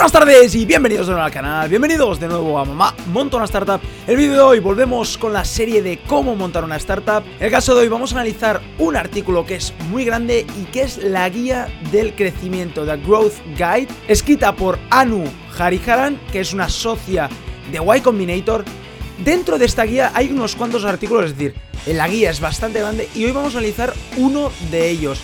Buenas tardes y bienvenidos de nuevo al canal, bienvenidos de nuevo a Mamá Monta una Startup. El vídeo de hoy volvemos con la serie de cómo montar una startup. En el caso de hoy vamos a analizar un artículo que es muy grande y que es la guía del crecimiento, The Growth Guide Escrita por Anu Hariharan, que es una socia de Y Combinator. Dentro de esta guía hay unos cuantos artículos, es decir, la guía es bastante grande y hoy vamos a analizar uno de ellos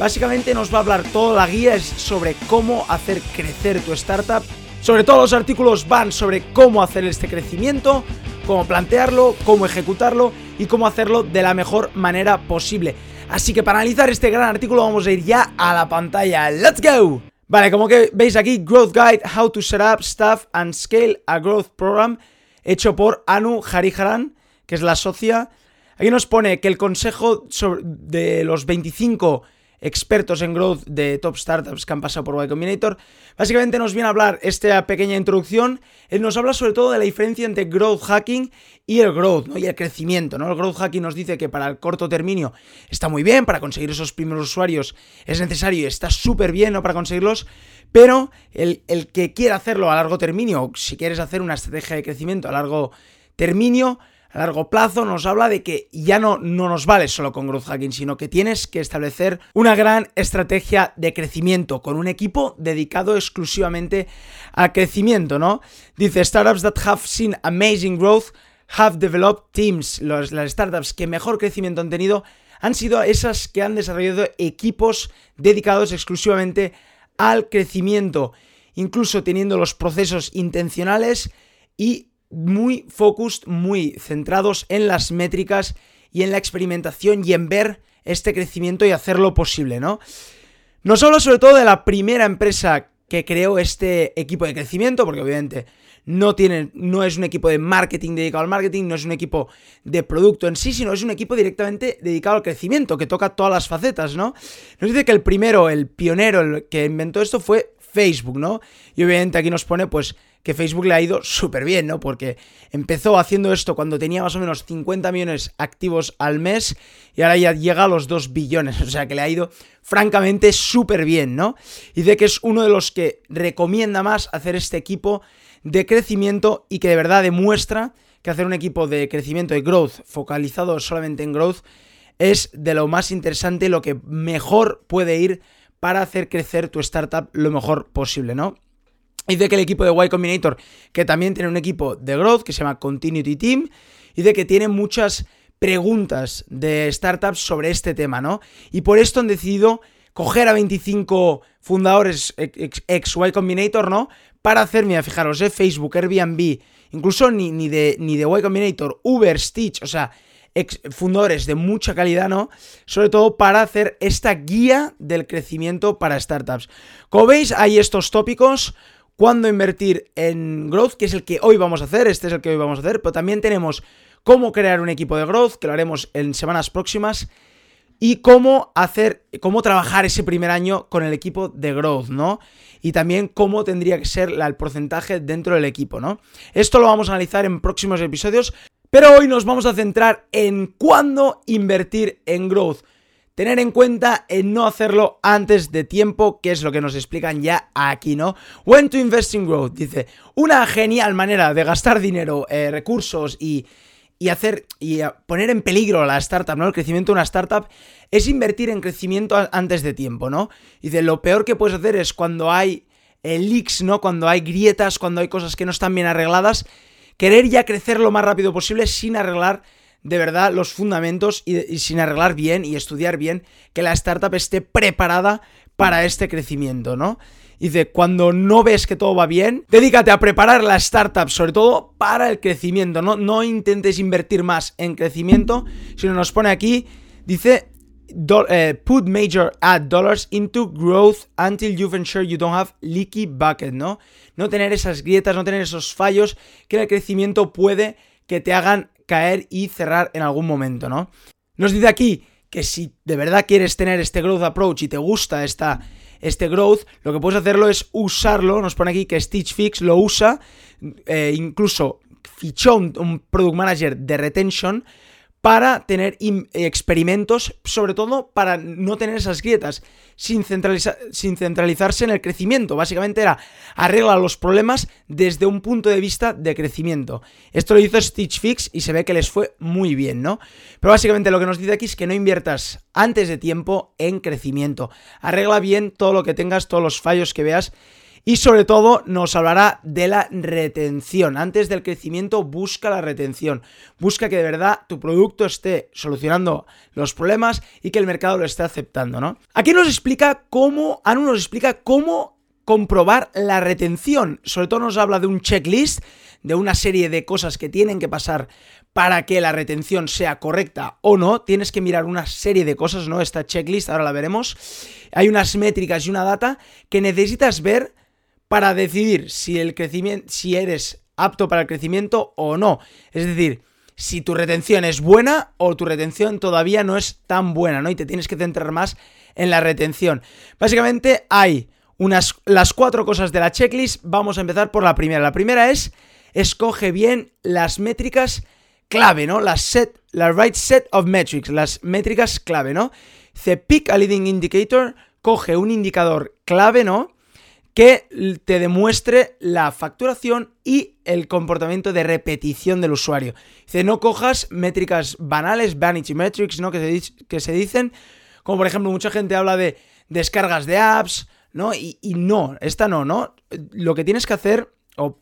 Básicamente nos va a hablar toda la guía sobre cómo hacer crecer tu startup. Sobre todo los artículos van sobre cómo hacer este crecimiento, cómo plantearlo, cómo ejecutarlo y cómo hacerlo de la mejor manera posible. Así que para analizar este gran artículo vamos a ir ya a la pantalla. ¡Let's go! Vale, como que veis aquí, Growth Guide, How to Set Up, Staff and Scale a Growth Program, hecho por Anu Hariharan, que es la socia. Aquí nos pone que el consejo de los 25 expertos en growth de top startups que han pasado por Y Combinator. Básicamente nos viene a hablar esta pequeña introducción. Él nos habla sobre todo de la diferencia entre growth hacking y el growth, ¿no? Y el crecimiento, ¿no? El growth hacking nos dice que para el corto término está muy bien, para conseguir esos primeros usuarios es necesario y está súper bien, ¿no? Para conseguirlos. Pero el, el que quiera hacerlo a largo término, si quieres hacer una estrategia de crecimiento a largo término, a largo plazo nos habla de que ya no, no nos vale solo con growth hacking, sino que tienes que establecer una gran estrategia de crecimiento con un equipo dedicado exclusivamente al crecimiento, ¿no? Dice, startups that have seen amazing growth have developed teams. las startups que mejor crecimiento han tenido han sido esas que han desarrollado equipos dedicados exclusivamente al crecimiento, incluso teniendo los procesos intencionales y muy focused, muy centrados en las métricas y en la experimentación y en ver este crecimiento y hacerlo posible, ¿no? Nos habla sobre todo de la primera empresa que creó este equipo de crecimiento, porque obviamente no tienen, no es un equipo de marketing dedicado al marketing, no es un equipo de producto en sí, sino es un equipo directamente dedicado al crecimiento, que toca todas las facetas, ¿no? Nos dice que el primero, el pionero, el que inventó esto fue Facebook, ¿no? Y obviamente aquí nos pone, pues, que Facebook le ha ido súper bien, ¿no? Porque empezó haciendo esto cuando tenía más o menos 50 millones activos al mes y ahora ya llega a los 2 billones, o sea que le ha ido francamente súper bien, ¿no? Y de que es uno de los que recomienda más hacer este equipo de crecimiento y que de verdad demuestra que hacer un equipo de crecimiento de growth focalizado solamente en growth es de lo más interesante, lo que mejor puede ir para hacer crecer tu startup lo mejor posible, ¿no? Y de que el equipo de Y Combinator, que también tiene un equipo de growth que se llama Continuity Team, y de que tiene muchas preguntas de startups sobre este tema, ¿no? Y por esto han decidido coger a 25 fundadores ex, Y Combinator, ¿no? Para hacer, mira, fijaros, ¿eh? Facebook, Airbnb, incluso ni, ni, de, ni de Y Combinator, Uber, Stitch, o sea, fundadores de mucha calidad, ¿no? Sobre todo para hacer esta guía del crecimiento para startups. Como veis, hay estos tópicos cuándo invertir en growth, que es el que hoy vamos a hacer, este es el que hoy vamos a hacer, pero también tenemos cómo crear un equipo de growth, que lo haremos en semanas próximas, y cómo hacer, cómo trabajar ese primer año con el equipo de growth, ¿no? Y también cómo tendría que ser el porcentaje dentro del equipo, ¿no? Esto lo vamos a analizar en próximos episodios, pero hoy nos vamos a centrar en cuándo invertir en growth. Tener en cuenta en no hacerlo antes de tiempo, que es lo que nos explican ya aquí, ¿no? When to invest in growth, dice, una genial manera de gastar dinero, eh, recursos y, y hacer y poner en peligro la startup, ¿no? El crecimiento de una startup es invertir en crecimiento antes de tiempo, ¿no? Dice, lo peor que puedes hacer es cuando hay eh, leaks, ¿no? Cuando hay grietas, cuando hay cosas que no están bien arregladas, querer ya crecer lo más rápido posible sin arreglar de verdad los fundamentos y, sin arreglar bien y estudiar bien que la startup esté preparada para este crecimiento, ¿no? Y dice, cuando no ves que todo va bien, dedícate a preparar la startup, sobre todo para el crecimiento, ¿no? No intentes invertir más en crecimiento, sino nos pone aquí, dice, eh, put major ad dollars into growth until you've ensured you don't have leaky bucket, ¿no? No tener esas grietas, no tener esos fallos que el crecimiento puede que te hagan caer y cerrar en algún momento, ¿no? Nos dice aquí que si de verdad quieres tener este growth approach y te gusta esta, este growth, lo que puedes hacerlo es usarlo. Nos pone aquí que Stitch Fix lo usa, eh, incluso fichó un, product manager de retention para tener experimentos, sobre todo para no tener esas grietas, sin, sin, centralizarse en el crecimiento. Básicamente era arregla los problemas desde un punto de vista de crecimiento. Esto lo hizo Stitch Fix y se ve que les fue muy bien, ¿no? Pero básicamente lo que nos dice aquí es que no inviertas antes de tiempo en crecimiento. Arregla bien todo lo que tengas, todos los fallos que veas y sobre todo nos hablará de la retención. Antes del crecimiento busca la retención. Busca que de verdad tu producto esté solucionando los problemas y que el mercado lo esté aceptando, ¿no? Aquí nos explica cómo, Anu nos explica cómo comprobar la retención. Sobre todo nos habla de un checklist, de una serie de cosas que tienen que pasar para que la retención sea correcta o no. Tienes que mirar una serie de cosas, ¿no? Esta checklist, ahora la veremos. Hay unas métricas y una data que necesitas ver para decidir si el crecimiento, si eres apto para el crecimiento o no. Es decir, si tu retención es buena o tu retención todavía no es tan buena, ¿no? Y te tienes que centrar más en la retención. Básicamente hay unas las cuatro cosas de la checklist. Vamos a empezar por la primera. La primera es escoge bien las métricas clave, ¿no? Las set, la right set of metrics, las métricas clave, ¿no? Dice pick a leading indicator, coge un indicador clave, ¿no? Que te demuestre la facturación y el comportamiento de repetición del usuario. Dice, no cojas métricas banales, vanity metrics, ¿no? Que se, dicen, como por ejemplo, mucha gente habla de descargas de apps, ¿no? Y, no, esta no, ¿no? Lo que tienes que hacer, o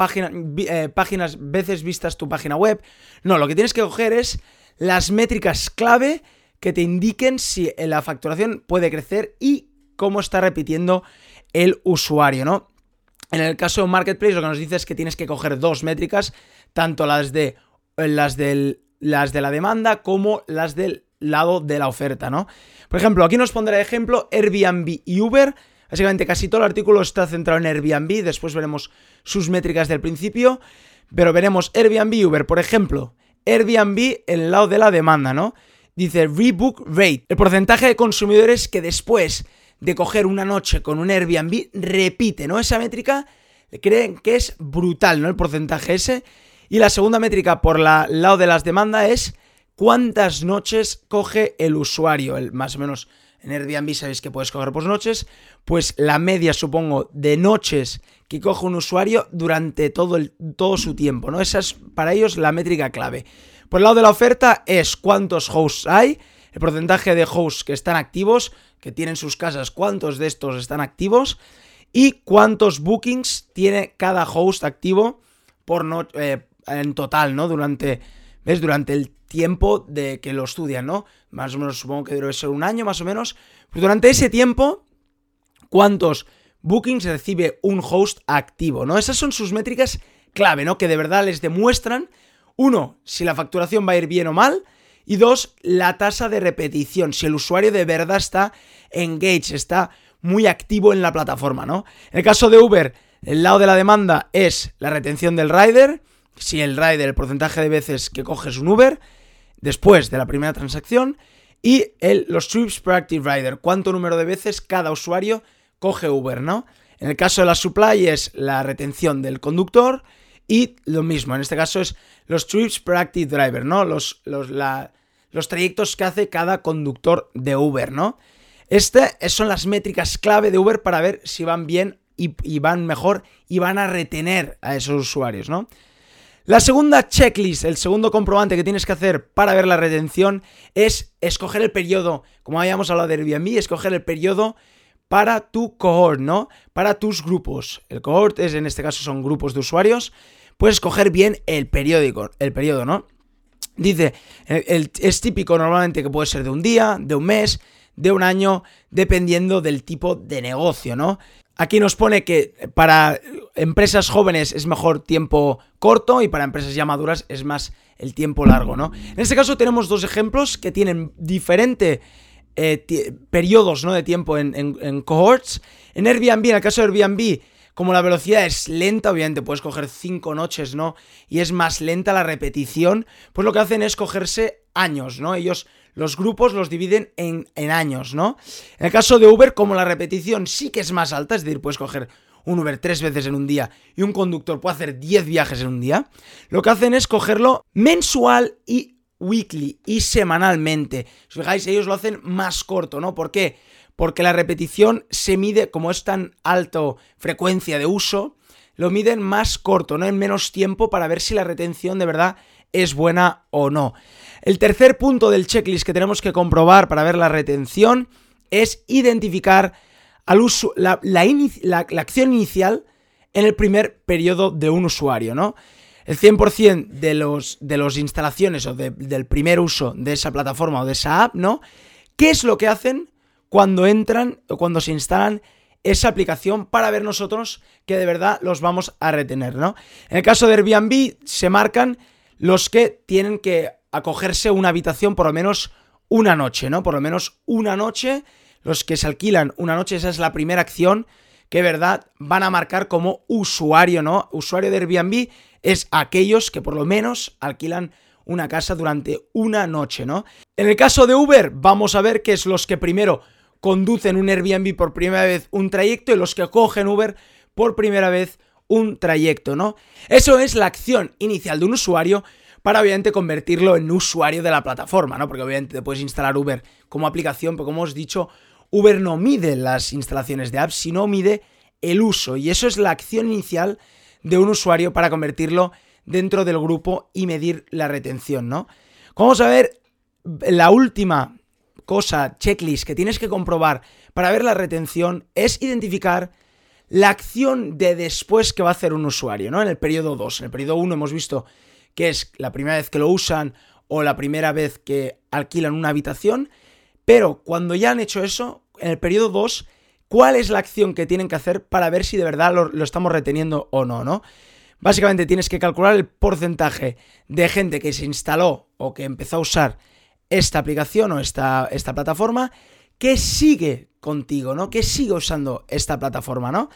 eh, páginas, veces vistas tu página web, no, lo que tienes que coger es las métricas clave que te indiquen si la facturación puede crecer y cómo está repitiendo el usuario, ¿no? En el caso de Marketplace lo que nos dice es que tienes que coger dos métricas, tanto las de las del, las de la demanda como las del lado de la oferta, ¿no? Por ejemplo, aquí nos pondré ejemplo Airbnb y Uber. Básicamente casi todo el artículo está centrado en Airbnb, después veremos sus métricas del principio, pero veremos Airbnb y Uber, por ejemplo, Airbnb en el lado de la demanda, ¿no? Dice Rebook Rate, el porcentaje de consumidores que después de coger una noche con un Airbnb repite, ¿no? Esa métrica creen que es brutal, ¿no? El porcentaje ese. Y la segunda métrica por la lado de las demandas es cuántas noches coge el usuario. El, más o menos en Airbnb sabéis que puedes coger por noches. Pues la media, supongo, de noches que coge un usuario durante todo, el, todo su tiempo, ¿no? Esa es para ellos la métrica clave. Por el lado de la oferta es cuántos hosts hay, el porcentaje de hosts que están activos, que tienen sus casas, cuántos de estos están activos y cuántos bookings tiene cada host activo por no, eh, en total, ¿no? Durante, ¿ves? Durante el tiempo de que lo estudian, ¿no? Más o menos supongo que debe ser un año, más o menos. Pues durante ese tiempo, ¿cuántos bookings recibe un host activo, ¿no? Esas son sus métricas clave, ¿no? Que de verdad les demuestran, uno, si la facturación va a ir bien o mal, y dos, la tasa de repetición, si el usuario de verdad está engaged, está muy activo en la plataforma, ¿no? En el caso de Uber, el lado de la demanda es la retención del rider, si el rider, el porcentaje de veces que coges un Uber, después de la primera transacción, y el, los trips per active rider, cuánto número de veces cada usuario coge Uber, ¿no? En el caso de la supply es la retención del conductor y lo mismo, en este caso es los trips per active driver, ¿no? Los, los, la, los trayectos que hace cada conductor de Uber, ¿no? Estas son las métricas clave de Uber para ver si van bien y, van mejor y van a retener a esos usuarios, ¿no? La segunda checklist, el segundo comprobante que tienes que hacer para ver la retención es escoger el periodo, como habíamos hablado de Airbnb, escoger el periodo para tu cohort, ¿no? Para tus grupos. El cohort es, en este caso, son grupos de usuarios. Puedes escoger bien el periódico, el periodo, ¿no? Dice, es típico normalmente que puede ser de un día, de un mes, de un año, dependiendo del tipo de negocio, ¿no? Aquí nos pone que para empresas jóvenes es mejor tiempo corto y para empresas ya maduras es más el tiempo largo, ¿no? En este caso tenemos dos ejemplos que tienen diferentes eh, periodos ¿no? de tiempo en, en cohorts. En Airbnb, en el caso de Airbnb, como la velocidad es lenta, obviamente puedes coger cinco noches, ¿no? Y es más lenta la repetición, pues lo que hacen es cogerse años, ¿no? Ellos, los grupos los dividen en, en años, ¿no? En el caso de Uber, como la repetición sí que es más alta, es decir, puedes coger un Uber tres veces en un día y un conductor puede hacer 10 viajes en un día, lo que hacen es cogerlo mensual y weekly y semanalmente. Si os fijáis, ellos lo hacen más corto, ¿no? ¿Por qué? Porque la repetición se mide, como es tan alto frecuencia de uso, lo miden más corto, ¿no? En menos tiempo para ver si la retención de verdad es buena o no. El tercer punto del checklist que tenemos que comprobar para ver la retención es identificar al uso, la, acción inicial en el primer periodo de un usuario, ¿no? El 100% de los de las instalaciones o del primer uso de esa plataforma o de esa app, ¿no? ¿Qué es lo que hacen cuando entran o cuando se instalan esa aplicación para ver nosotros que de verdad los vamos a retener, ¿no? En el caso de Airbnb se marcan los que tienen que acogerse una habitación por lo menos una noche, ¿no? Por lo menos una noche, los que se alquilan una noche, esa es la primera acción que, verdad, van a marcar como usuario, ¿no? Usuario de Airbnb es aquellos que por lo menos alquilan una casa durante una noche, ¿no? En el caso de Uber, vamos a ver que es los que primero conducen un Airbnb por primera vez un trayecto y los que cogen Uber por primera vez un trayecto, ¿no? Eso es la acción inicial de un usuario para obviamente convertirlo en usuario de la plataforma, ¿no? Porque obviamente te puedes instalar Uber como aplicación, pero como os he dicho, Uber no mide las instalaciones de apps, sino mide el uso. Y eso es la acción inicial de un usuario para convertirlo dentro del grupo y medir la retención, ¿no? Vamos a ver la última cosa, checklist que tienes que comprobar para ver la retención es identificar la acción de después que va a hacer un usuario, ¿no? En el periodo 2. En el periodo 1 hemos visto que es la primera vez que lo usan o la primera vez que alquilan una habitación, pero cuando ya han hecho eso, en el periodo 2, ¿cuál es la acción que tienen que hacer para ver si de verdad lo, estamos reteniendo o no, ¿no? Básicamente tienes que calcular el porcentaje de gente que se instaló o que empezó a usar esta aplicación o esta, esta plataforma que sigue contigo, ¿no? Que sigue usando esta plataforma, ¿no?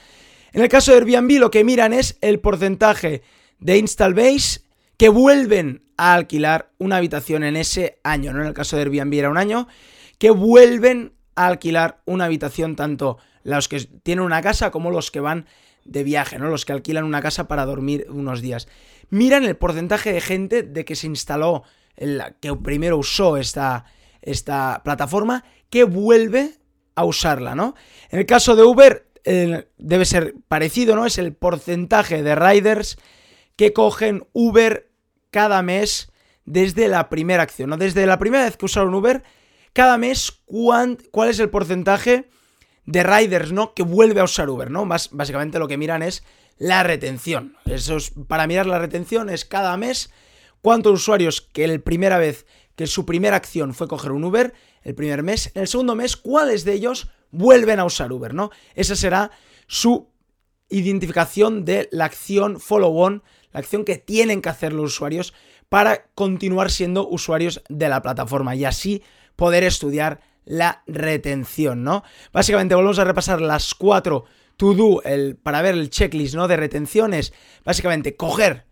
En el caso de Airbnb lo que miran es el porcentaje de install base que vuelven a alquilar una habitación en ese año, ¿no? En el caso de Airbnb era un año, que vuelven a alquilar una habitación tanto los que tienen una casa como los que van de viaje, ¿no? Los que alquilan una casa para dormir unos días. Miran el porcentaje de gente de que se instaló que primero usó esta, esta plataforma, que vuelve a usarla, ¿no? En el caso de Uber debe ser parecido, ¿no? Es el porcentaje de riders que cogen Uber cada mes desde la primera acción, ¿no? Desde la primera vez que usaron Uber, cada mes, ¿cuál es el porcentaje de riders, ¿no? Que vuelve a usar Uber, ¿no? básicamente lo que miran es la retención. Eso es, para mirar la retención es cada mes cuántos usuarios que la primera vez que su primera acción fue coger un Uber, el primer mes, en el segundo mes, cuáles de ellos vuelven a usar Uber, ¿no? Esa será su identificación de la acción follow-on, la acción que tienen que hacer los usuarios para continuar siendo usuarios de la plataforma y así poder estudiar la retención, ¿no? Básicamente volvemos a repasar las cuatro to do para ver el checklist, ¿no? De retenciones. Básicamente coger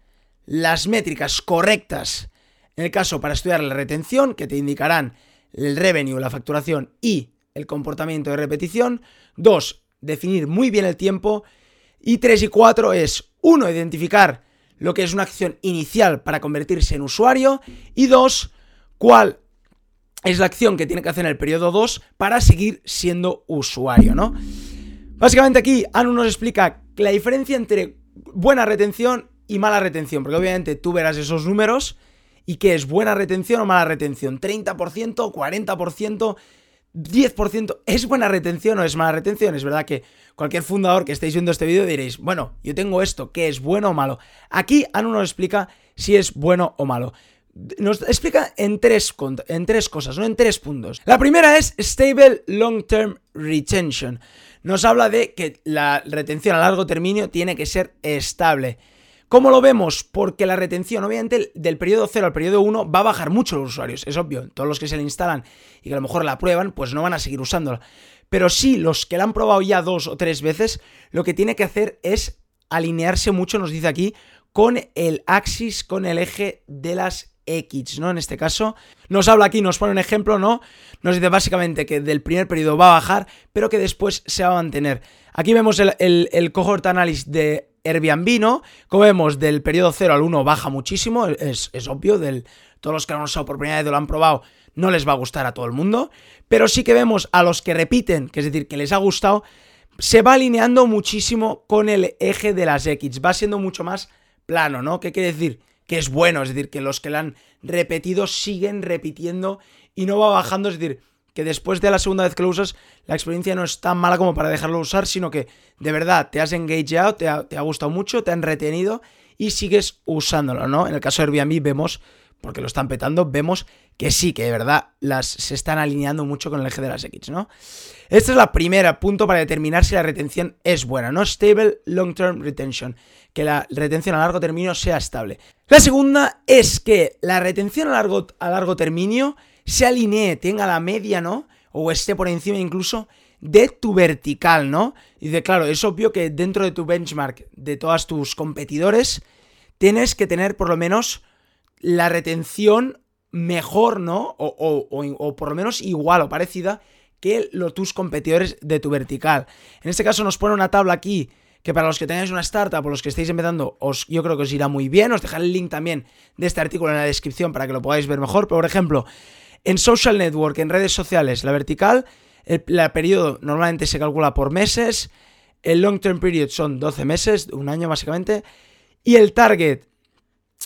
las métricas correctas, en el caso para estudiar la retención, que te indicarán el revenue, la facturación y el comportamiento de repetición. Dos, definir muy bien el tiempo. Y tres y cuatro es, uno, identificar lo que es una acción inicial para convertirse en usuario. Y dos, cuál es la acción que tiene que hacer en el periodo 2 para seguir siendo usuario, ¿no? Básicamente aquí Anu nos explica la diferencia entre buena retención y mala retención, porque obviamente tú verás esos números y qué es buena retención o mala retención, 30%, 40%, 10%, ¿es buena retención o es mala retención? Es verdad que cualquier fundador que estéis viendo este vídeo diréis, bueno, yo tengo esto, ¿qué es bueno o malo? Aquí Anu nos explica si es bueno o malo. Nos explica en tres, en tres cosas, no en tres puntos. La primera es Stable Long Term Retention. Nos habla de que la retención a largo término tiene que ser estable. ¿Cómo lo vemos? Porque la retención, obviamente, del periodo 0 al periodo 1 va a bajar mucho los usuarios, es obvio. Todos los que se le instalan y que a lo mejor la prueban, pues no van a seguir usándola. Pero sí, los que la han probado ya dos o tres veces, lo que tiene que hacer es alinearse mucho, nos dice aquí, con el axis, con el eje de las X, ¿no? En este caso, nos habla aquí, nos pone un ejemplo, ¿no? Nos dice básicamente que del primer periodo va a bajar, pero que después se va a mantener. Aquí vemos el, cohort analysis de Airbnb, ¿no? Como vemos, del periodo 0 al 1 baja muchísimo, es, obvio, del, todos los que lo han usado por primera vez lo han probado, no les va a gustar a todo el mundo, pero sí que vemos a los que repiten, que es decir, que les ha gustado, se va alineando muchísimo con el eje de las X, va siendo mucho más plano, ¿no? ¿Qué quiere decir? Que es bueno, es decir, que los que lo han repetido siguen repitiendo y no va bajando, es decir, que después de la segunda vez que lo usas, la experiencia no es tan mala como para dejarlo usar, sino que de verdad te has engageado, te ha, te ha gustado mucho, te han retenido y sigues usándolo, ¿no? En el caso de Airbnb vemos porque lo están petando, vemos que sí, que de verdad las, se están alineando mucho con el eje de las X, ¿no? Este es la primera punto para determinar si la retención es buena, ¿no? Stable Long Term Retention, que la retención a largo término sea estable. La segunda es que la retención a largo, a largo término se alinee, tenga la media, ¿no? O esté por encima incluso de tu vertical, ¿no? Y de claro, es obvio que dentro de tu benchmark de todos tus competidores, tienes que tener por lo menos la retención mejor, ¿no? O, por lo menos igual o parecida que los, tus competidores de tu vertical. En este caso nos pone una tabla aquí que para los que tengáis una startup o los que estéis empezando, os, yo creo que os irá muy bien. Os dejaré el link también de este artículo en la descripción para que lo podáis ver mejor. Por ejemplo, en social network, en redes sociales, la vertical, el, periodo normalmente se calcula por meses. El long term period son 12 meses, un año básicamente. Y el target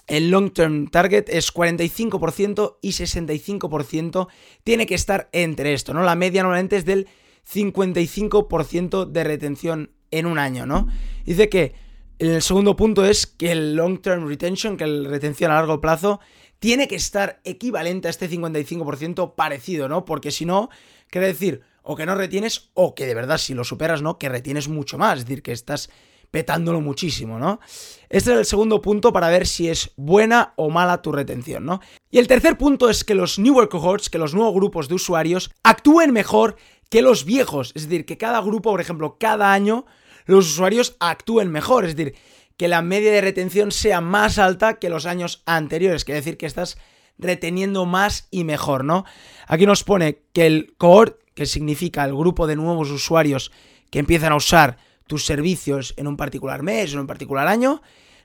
el long term target es 45% y 65% tiene que estar entre esto, ¿no? La media normalmente es del 55% de retención en un año, ¿no? Dice que el segundo punto es que el long term retention, que el retención a largo plazo, tiene que estar equivalente a este 55% parecido, ¿no? Porque si no, quiere decir o que no retienes o que de verdad si lo superas, ¿no? Que retienes mucho más, es decir, que estás petándolo muchísimo, ¿no? Este es el segundo punto para ver si es buena o mala tu retención, ¿no? Y el tercer punto es que los newer cohorts, que los nuevos grupos de usuarios, actúen mejor que los viejos. Es decir, que cada grupo, por ejemplo, cada año, los usuarios actúen mejor. Es decir, que la media de retención sea más alta que los años anteriores. Quiere decir que estás reteniendo más y mejor, ¿no? Aquí nos pone que el cohort, que significa el grupo de nuevos usuarios que empiezan a usar tus servicios en un particular mes en un particular año,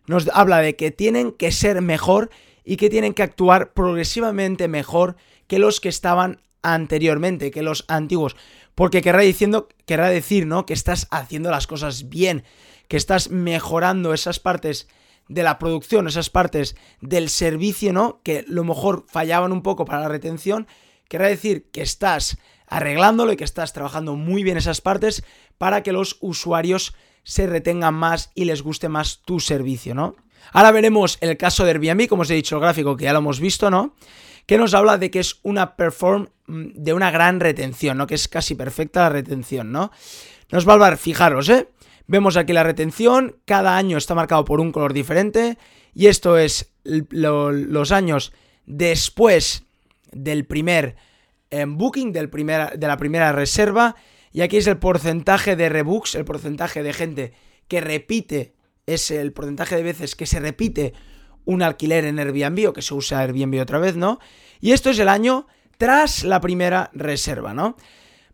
nos habla de que tienen que ser mejor y que tienen que actuar progresivamente mejor que los que estaban anteriormente, que los antiguos. Porque querrá, diciendo, querrá decir, ¿no? Que estás haciendo las cosas bien, que estás mejorando esas partes de la producción, esas partes del servicio, ¿no? Que lo mejor fallaban un poco para la retención. Querrá decir que estás arreglándolo y que estás trabajando muy bien esas partes para que los usuarios se retengan más y les guste más tu servicio, ¿no? Ahora veremos el caso de Airbnb, como os he dicho el gráfico que ya lo hemos visto, ¿no? Que nos habla de que es una perform mm, de una gran retención, ¿no? Que es casi perfecta la retención, ¿no? Nos va a hablar, fijaros, ¿eh? Vemos aquí la retención, cada año está marcado por un color diferente y esto es los años después del primer en booking del de la primera reserva. Y aquí es el porcentaje de rebooks, el porcentaje de gente que repite, es el porcentaje de veces que se repite un alquiler en Airbnb o que se usa Airbnb otra vez, ¿no? Y esto es el año tras la primera reserva, ¿no?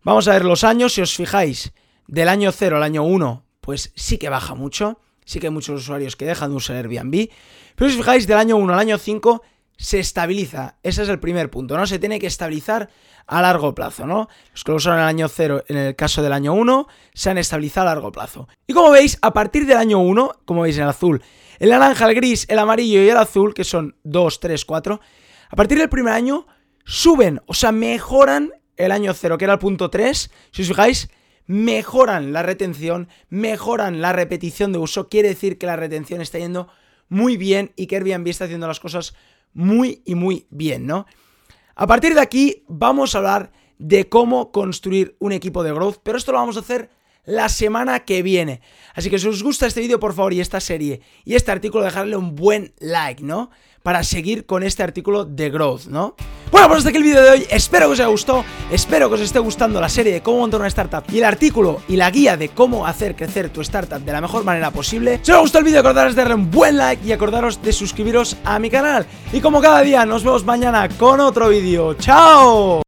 Vamos a ver los años, si os fijáis, del año 0 al año 1, pues sí que baja mucho, sí que hay muchos usuarios que dejan de usar Airbnb, pero si os fijáis del año 1 al año 5 se estabiliza. Ese es el primer punto, ¿no? Se tiene que estabilizar a largo plazo, ¿no? Los que lo usaron en el año 0, en el caso del año 1, se han estabilizado a largo plazo. Y como veis, a partir del año 1, como veis en el azul, el naranja, el gris, el amarillo y el azul, que son 2, 3, 4, a partir del primer año suben, o sea, mejoran el año 0, que era el punto 3, si os fijáis, mejoran la retención, mejoran la repetición de uso, quiere decir que la retención está yendo muy bien y que Airbnb está haciendo las cosas muy y muy bien, ¿no? A partir de aquí vamos a hablar de cómo construir un equipo de growth, pero esto lo vamos a hacer la semana que viene. Así que si os gusta este vídeo, por favor, y esta serie y este artículo, dejarle un buen like, ¿no? Para seguir con este artículo de growth, ¿no? Bueno, pues hasta aquí el vídeo de hoy. Espero que os haya gustado. Espero que os esté gustando la serie de cómo montar una startup y el artículo y la guía de cómo hacer crecer tu startup de la mejor manera posible. Si os gustó el vídeo, acordaros de darle un buen like y acordaros de suscribiros a mi canal. Y como cada día, nos vemos mañana con otro vídeo. ¡Chao!